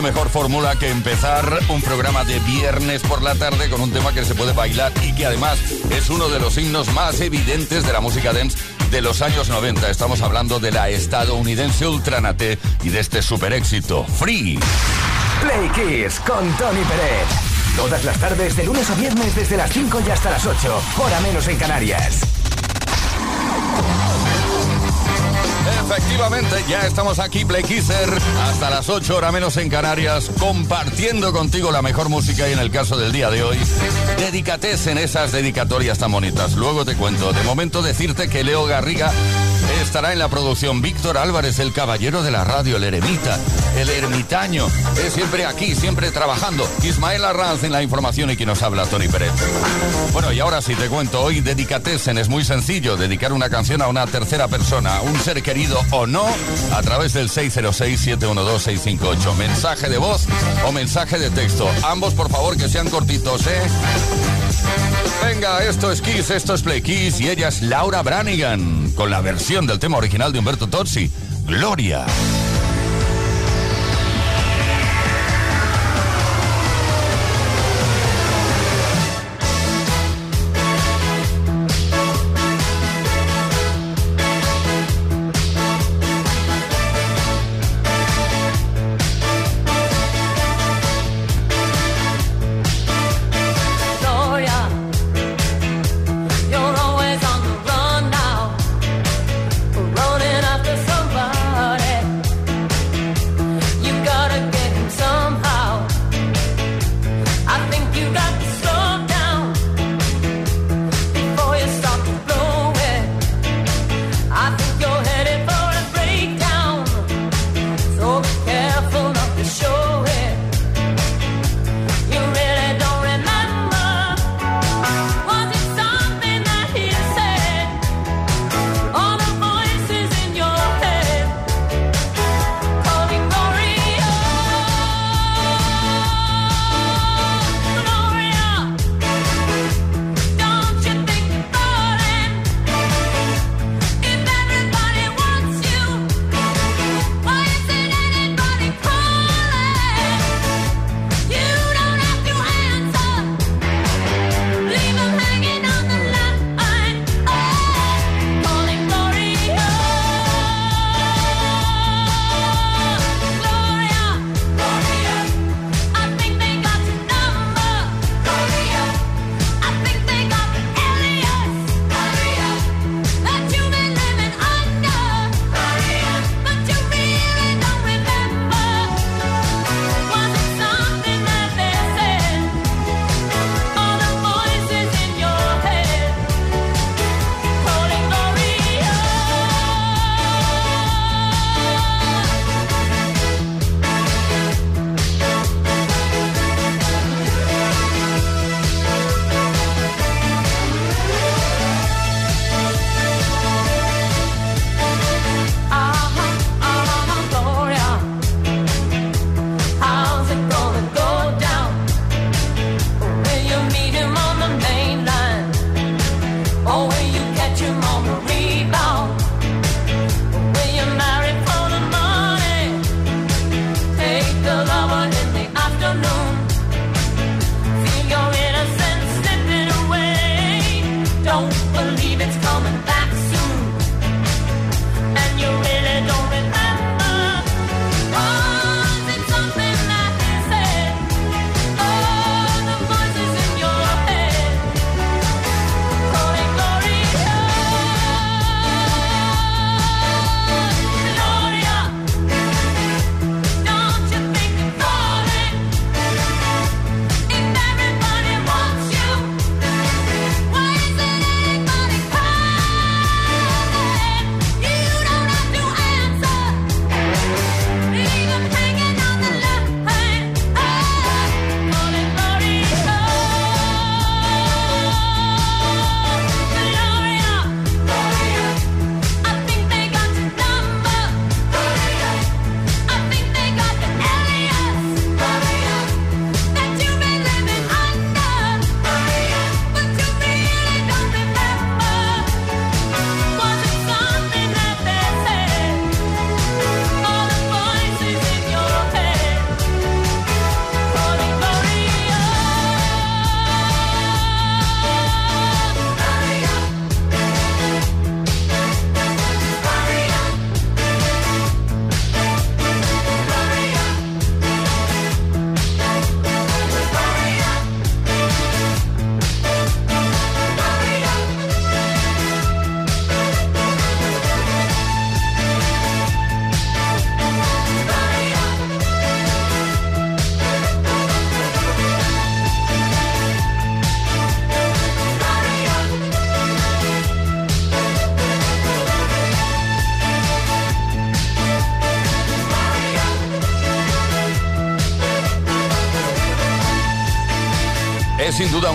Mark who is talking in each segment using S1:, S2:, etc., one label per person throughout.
S1: Mejor fórmula que empezar un programa de viernes por la tarde con un tema que se puede bailar y que además es uno de los himnos más evidentes de la música dance de los años 90. Estamos hablando de la estadounidense Ultranate y de este super éxito, Free.
S2: Play Kiss con Tony Pérez. Todas las tardes, de lunes a viernes, desde las 5 y hasta las 8, hora menos en Canarias.
S1: Efectivamente, ya estamos aquí, Play Kisser, hasta las 8 horas menos en Canarias, compartiendo contigo la mejor música y en el caso del día de hoy, dedícates en esas dedicatorias tan bonitas. Luego te cuento. De momento decirte que Leo Garriga estará en la producción Víctor Álvarez, el caballero de la radio, el eremita, el ermitaño, es siempre aquí, siempre trabajando. Ismael Arranz en la información y quien nos habla, Tony Pérez. Bueno, y ahora sí te cuento, hoy Dedicatesen es muy sencillo, dedicar una canción a una tercera persona, un ser querido o no, a través del 606-712-658. Mensaje de voz o mensaje de texto. Ambos, por favor, que sean cortitos, ¿eh? Venga, esto es Kiss, esto es Play Kiss y ella es Laura Branigan, con la versión del tema original de Humberto Tozzi, Gloria.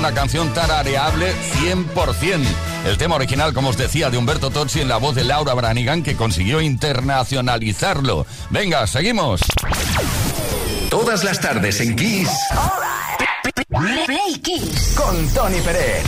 S1: Una canción tarareable 100%. El tema original, como os decía, de Humberto Tozzi en la voz de Laura Branigan, que consiguió internacionalizarlo. Venga, seguimos.
S2: Todas las tardes en Kiss.
S3: Play Kiss.
S2: Con Tony Pérez.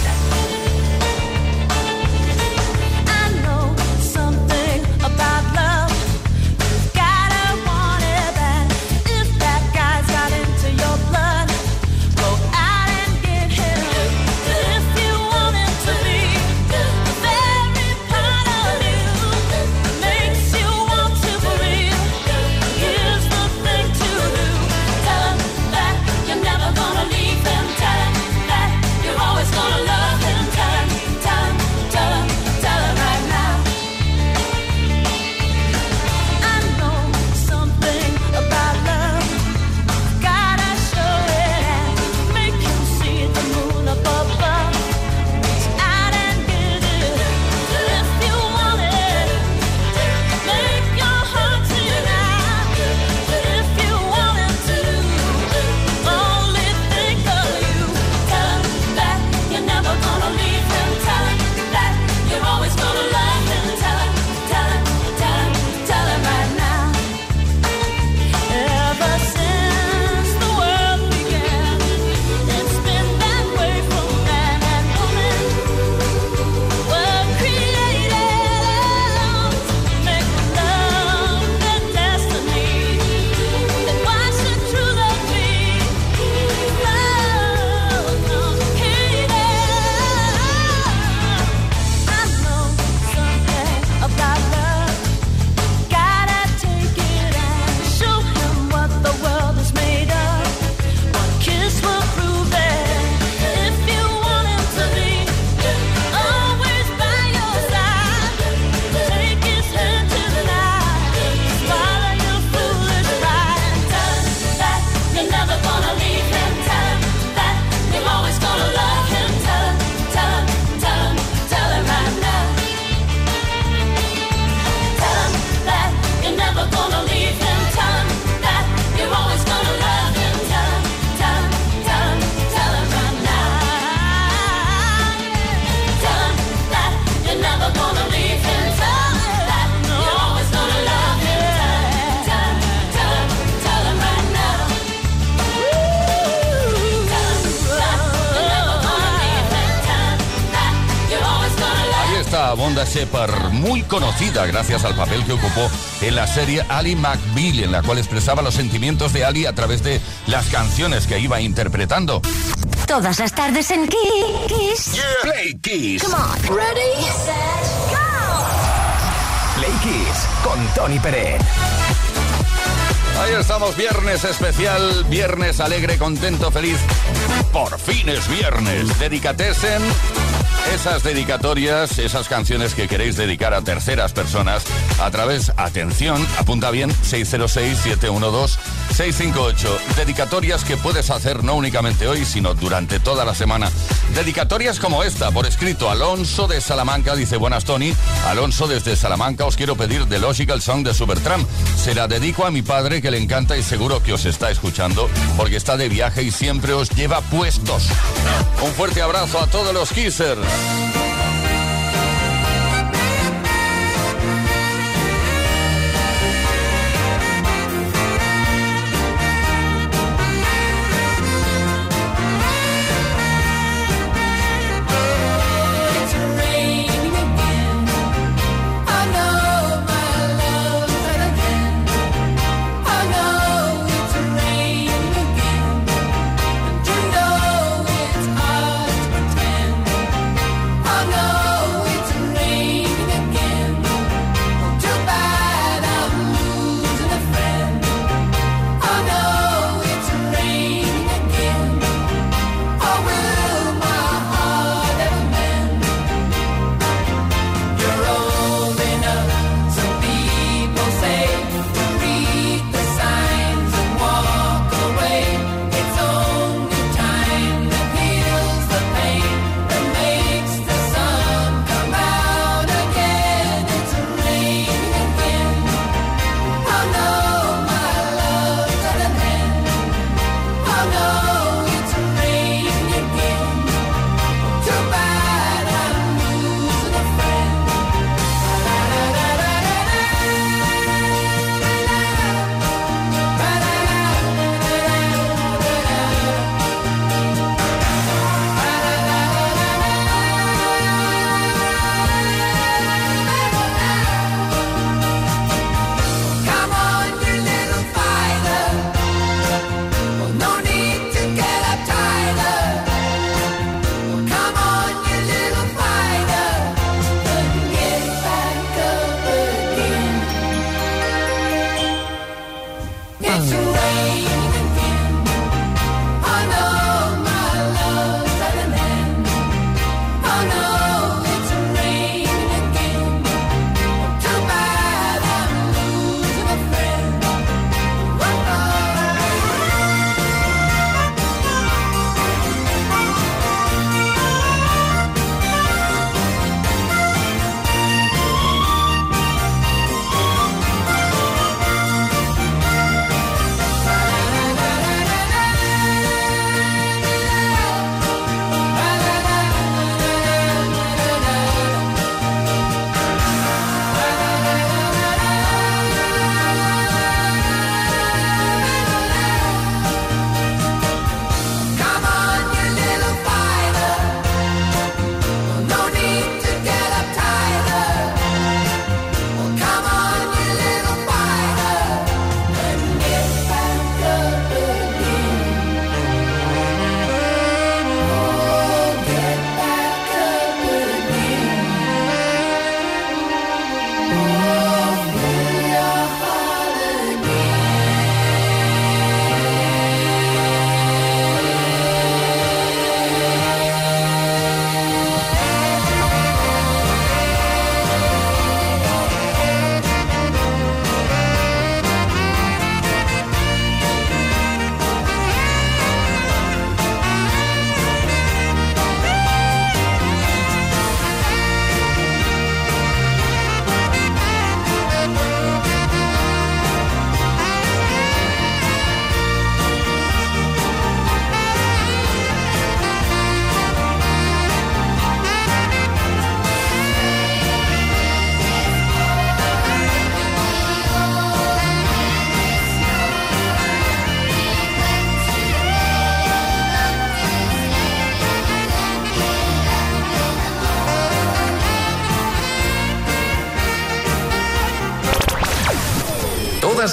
S1: Shepard, muy conocida gracias al papel que ocupó en la serie Ali McBeal, en la cual expresaba los sentimientos de Ali a través de las canciones que iba interpretando.
S3: Todas las tardes en Kiss.
S2: Play Kiss.
S3: Come on. Ready, set, go.
S2: Play Kiss con Tony Pérez.
S1: Ahí estamos, viernes especial, viernes alegre, contento, feliz. Por fin es viernes. Dedicatesen esas dedicatorias, esas canciones que queréis dedicar a terceras personas a través, atención, apunta bien, 606-712-658. Dedicatorias que puedes hacer no únicamente hoy, sino durante toda la semana. Dedicatorias como esta, por escrito, Alonso de Salamanca dice, buenas Tony, Alonso desde Salamanca, os quiero pedir The Logical Song de Supertramp. Se la dedico a mi padre que le encanta y seguro que os está escuchando porque está de viaje y siempre os lleva puestos. Un fuerte abrazo a todos los kissers.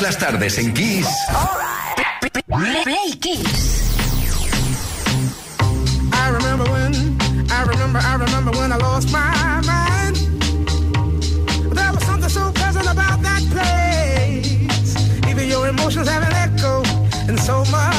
S2: Las tardes en Kiss.
S3: Play Kiss.
S4: I remember when, I remember, I remember when I lost my mind. There was something so pleasant about that place. Even your emotions have an echo in so much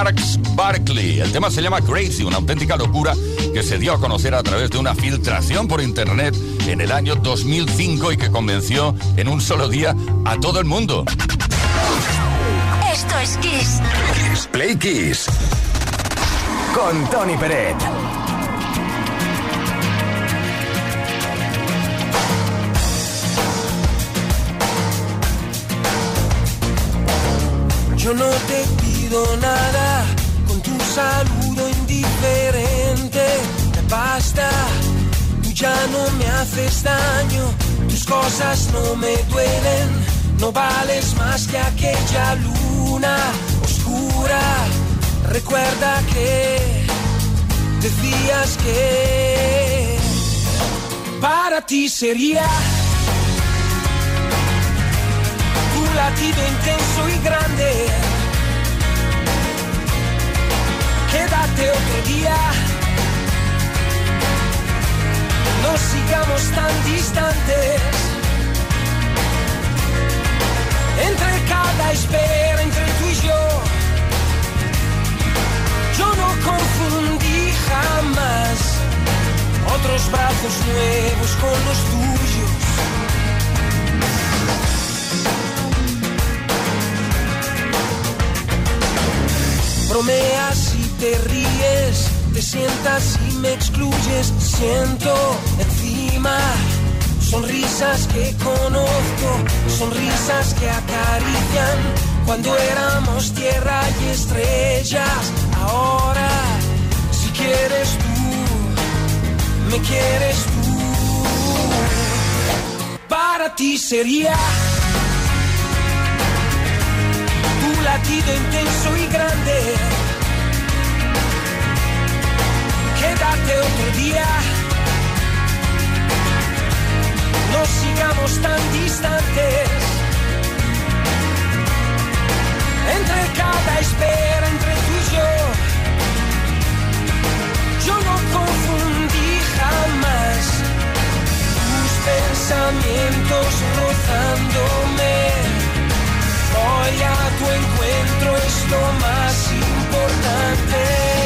S1: El tema se llama Crazy, una auténtica locura que se dio a conocer a través de una filtración por internet en el año 2005 y que convenció en un solo día a todo el mundo.
S3: Esto es Kiss.
S2: Kiss Play Kiss. Con Tony Peret.
S5: Yo no te pido nada saludo indiferente, basta, tú ya no me haces daño, tus cosas no me duelen, no vales más que aquella luna oscura. Recuerda que decías que para ti sería un latido intenso y grande quédate otro día. No sigamos tan distantes. Entre cada espera, entre tú y yo, yo no confundí jamás otros brazos nuevos con los tuyos. Bromeas te ríes, te sientas y me excluyes, siento encima sonrisas que conozco, sonrisas que acarician. Cuando éramos tierra y estrellas. Ahora, si quieres tú, me quieres tú, para ti sería tu latido intenso y grande quédate otro día. No sigamos tan distantes. entre cada espera, entre tú y yo. Yo no confundí jamás tus pensamientos rozándome. Hoy a tu encuentro es lo más importante.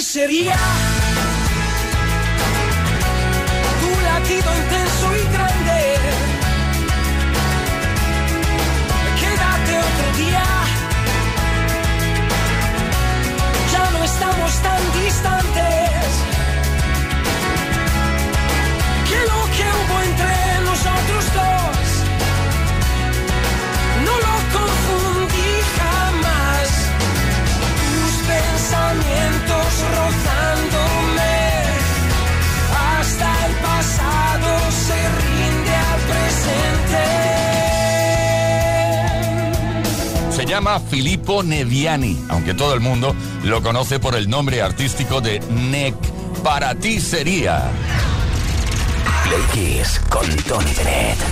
S5: Sería
S1: llama Filippo Neviani, aunque todo el mundo lo conoce por el nombre artístico de Neck. Para ti sería.
S2: Play con Tony Bennett.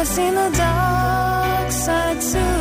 S6: I've seen the dark side too.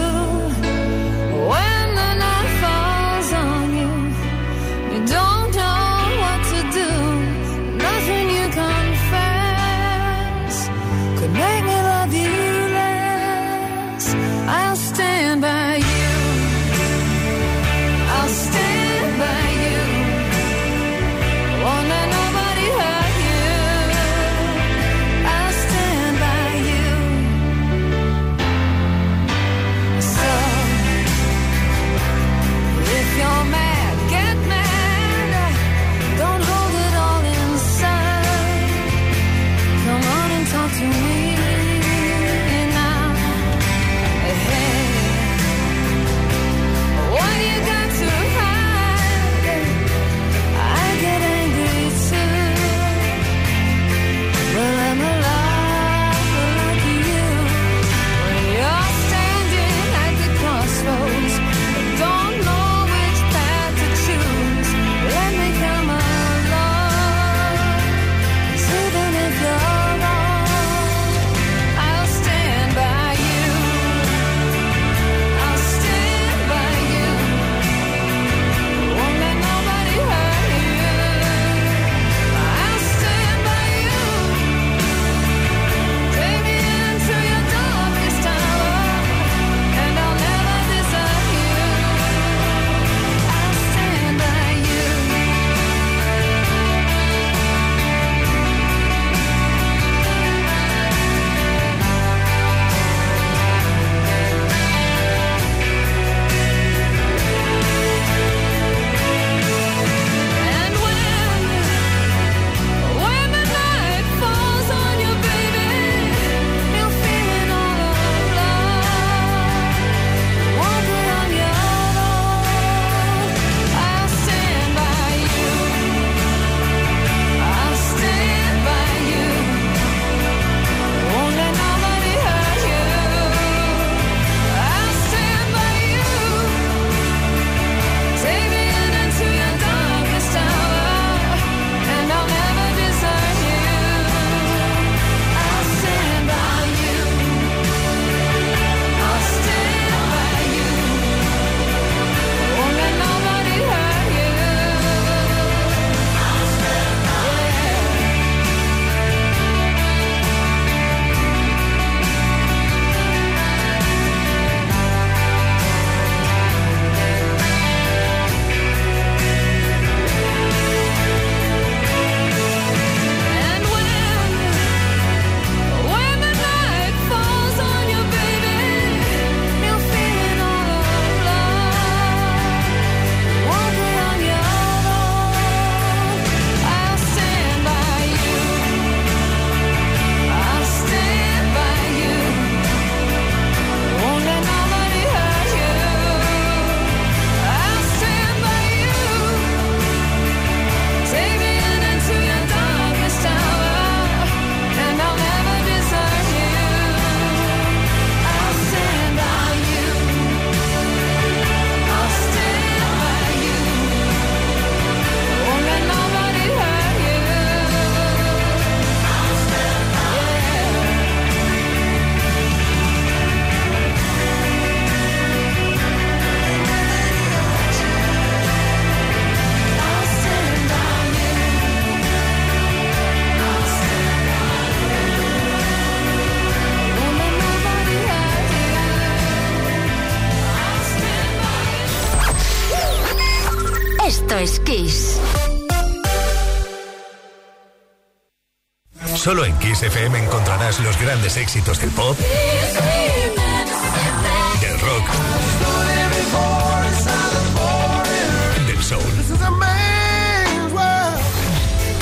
S7: Esto es Kiss.
S8: Solo en Kiss FM encontrarás los grandes éxitos del pop, del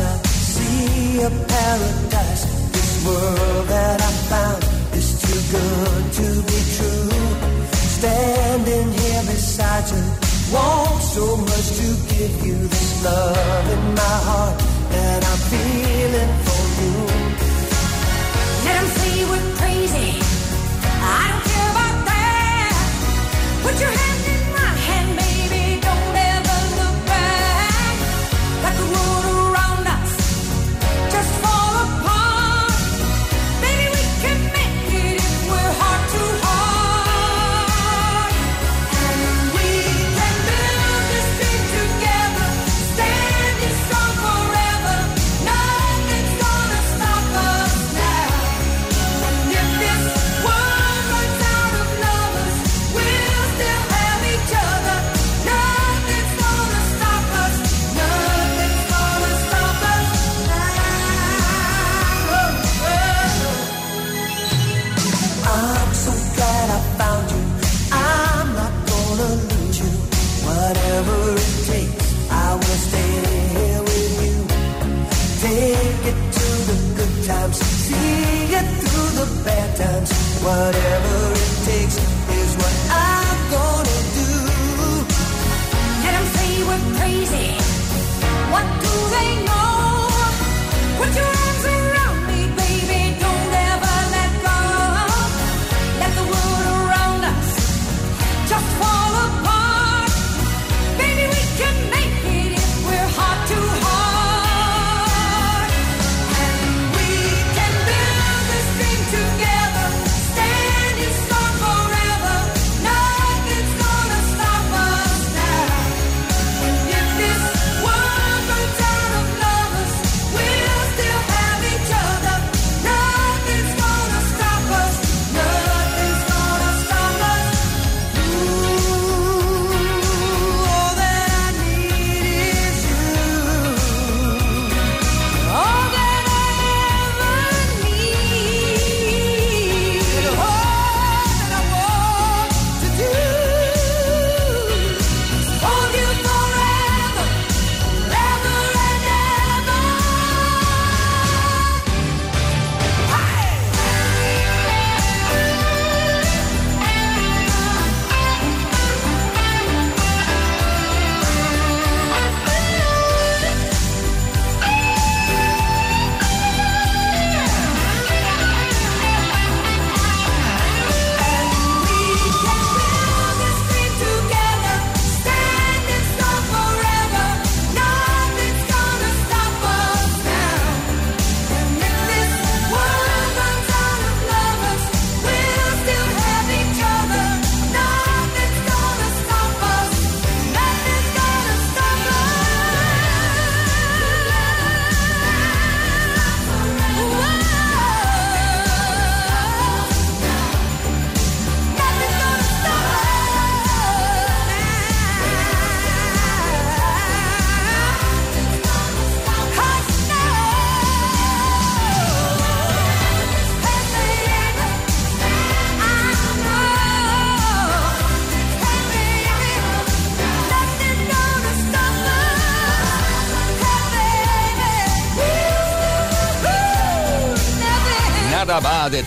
S6: I see a paradise. This world that I found is too good to be true. Standing here beside you, want so much to give you this love in my heart that I'm feeling for you.
S3: Let 'em say we're crazy. I don't care about that. Put your hand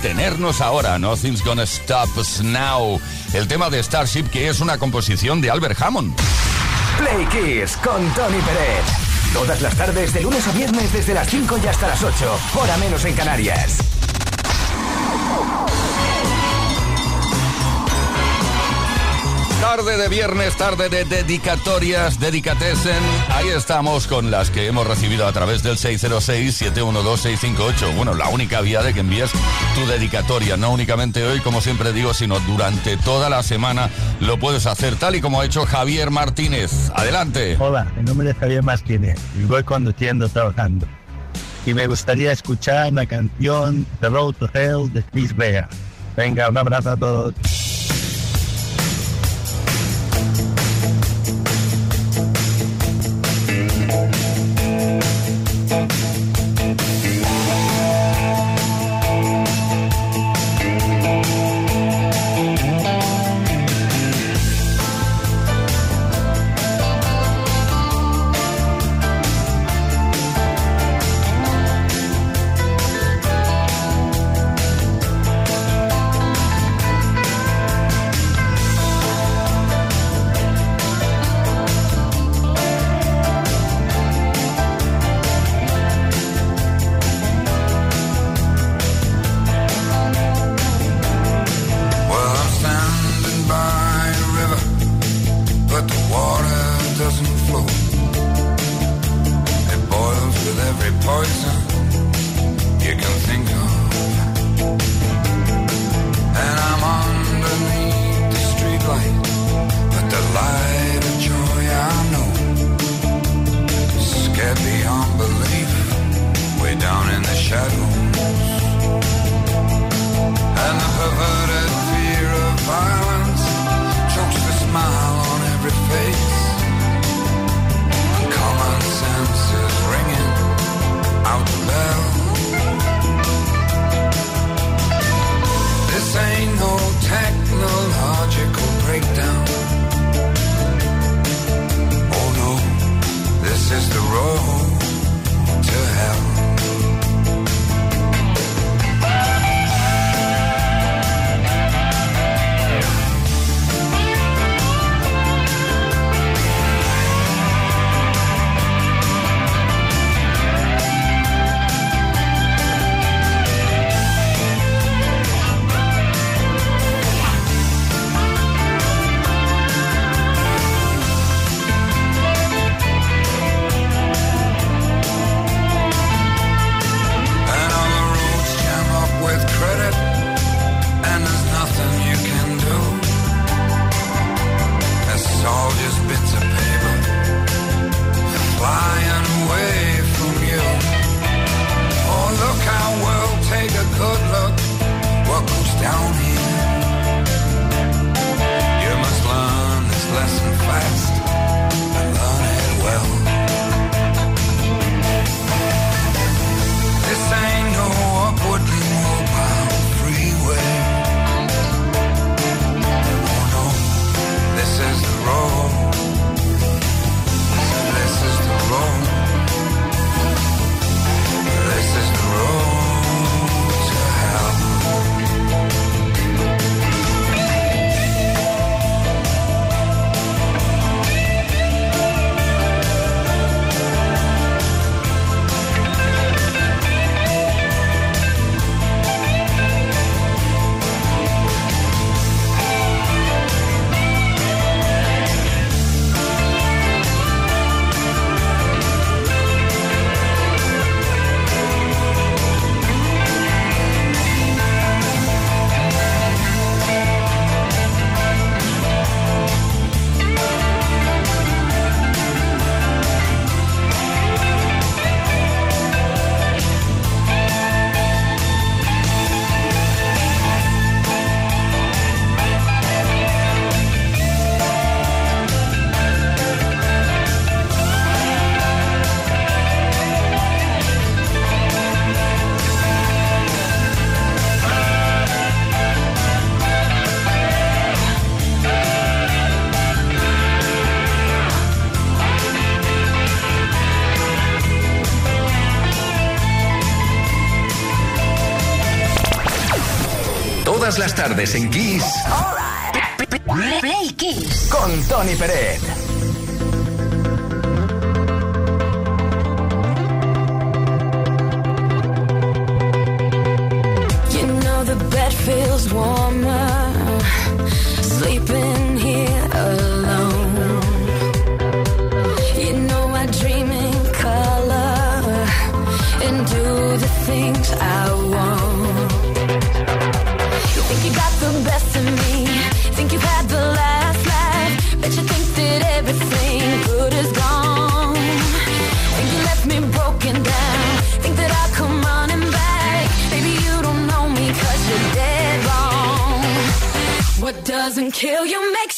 S1: detenernos ahora. Nothing's gonna stop us now. El tema de Starship, que es una composición de Albert Hammond.
S9: Play Kiss con Tony Pérez. Todas las tardes, de lunes a viernes, desde las 5 y hasta las 8. Hora menos en Canarias.
S1: Tarde de viernes, tarde de dedicatorias, dedicatesen. Ahí estamos con las que hemos recibido a través del 606-712-658. Bueno, la única vía de que envíes tu dedicatoria, no únicamente hoy, como siempre digo, sino durante toda la semana lo puedes hacer, tal y como ha hecho Javier Martínez. Adelante.
S10: Hola, mi nombre es Javier Martínez y voy conduciendo, trabajando. Y me gustaría escuchar la canción The Road to Hell de Chris Bea. Venga, un abrazo a todos.
S8: Tardes en Kiss.
S11: kill you,
S6: make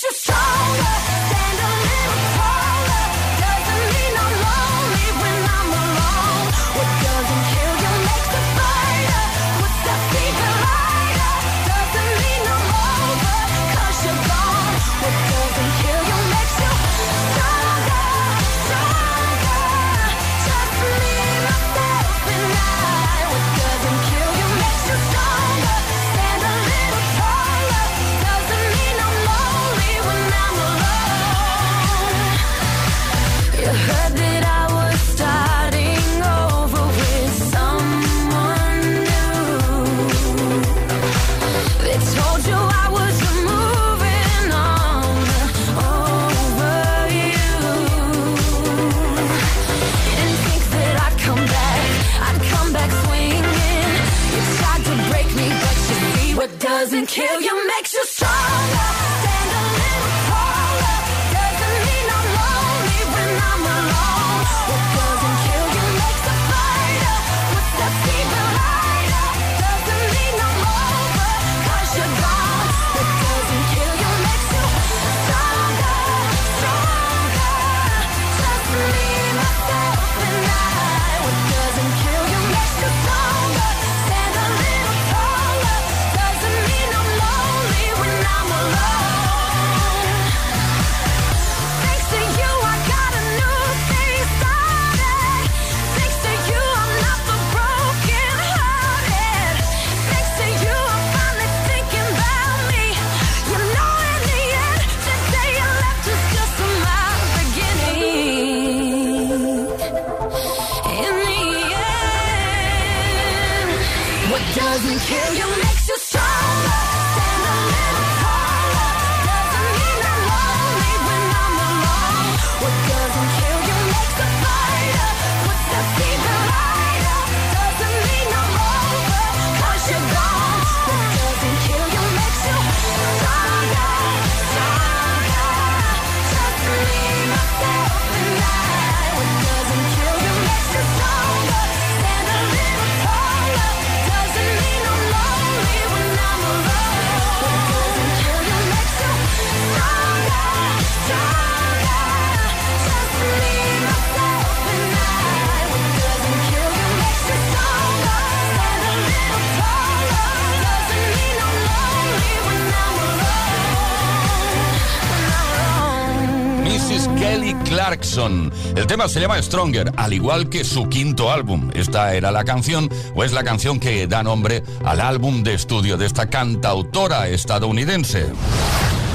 S6: Clarkson. El tema se llama Stronger, al igual que su quinto álbum. Esta era la canción, o es la canción que da nombre al álbum de estudio de esta cantautora estadounidense.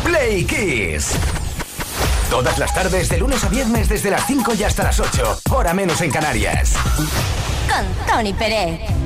S9: Play Kiss. Todas las tardes, de lunes a viernes, desde las 5 y hasta las 8, hora menos en Canarias.
S3: Con Tony Pérez.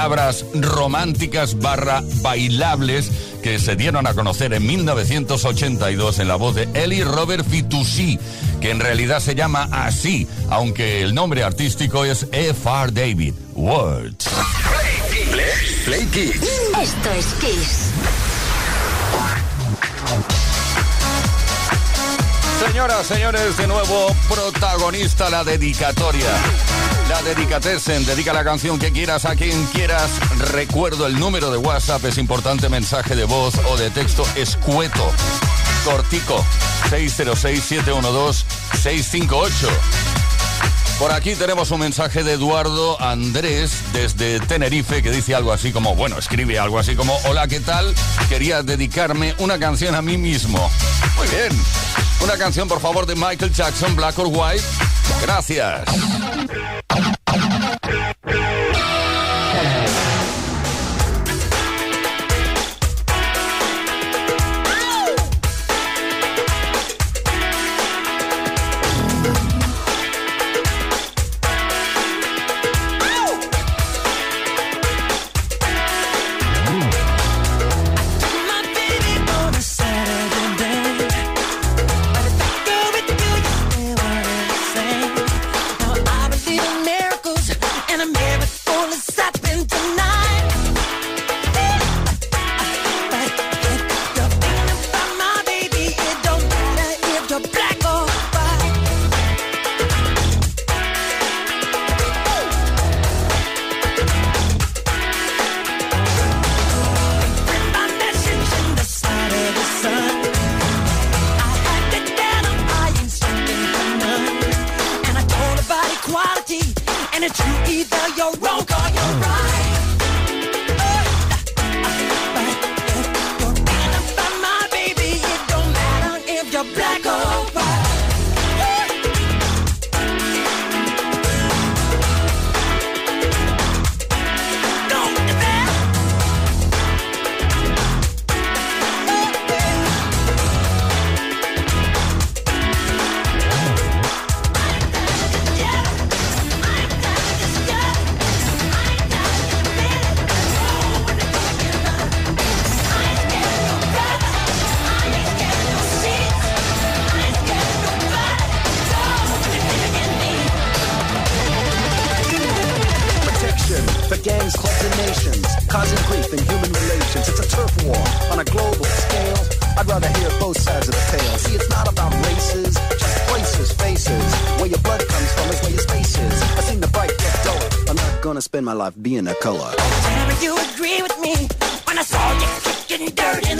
S1: Palabras románticas barra bailables que se dieron a conocer en 1982 en la voz de Eli Robert Fitoussi, que en realidad se llama así, aunque el nombre artístico es F.R. David. Words.
S9: Play Kids.
S7: Esto es Kiss.
S1: Señoras, señores, de nuevo protagonista la dedicatoria. La dedicatesen, dedica la canción que quieras a quien quieras. Recuerdo el número de WhatsApp, es importante mensaje de voz o de texto escueto. Cortico, 606-712-658. Por aquí tenemos un mensaje de Eduardo Andrés desde Tenerife que dice algo así como, bueno, escribe algo así como, hola, ¿qué tal? Quería dedicarme una canción a mí mismo. Muy bien. Una canción, por favor, de Michael Jackson, Black or White. Gracias.
S5: My
S12: life being a color.
S5: Tell me you agree with me when I saw you kicking dirt in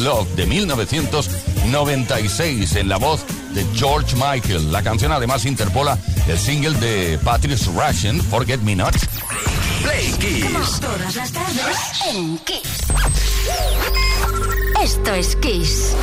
S1: Love de 1996 en la voz de George Michael. La canción además interpola el single de Patrice Russian, Forget Me Not.
S9: Play Kiss.
S7: Todas las tardes en Kiss. Esto es Kiss.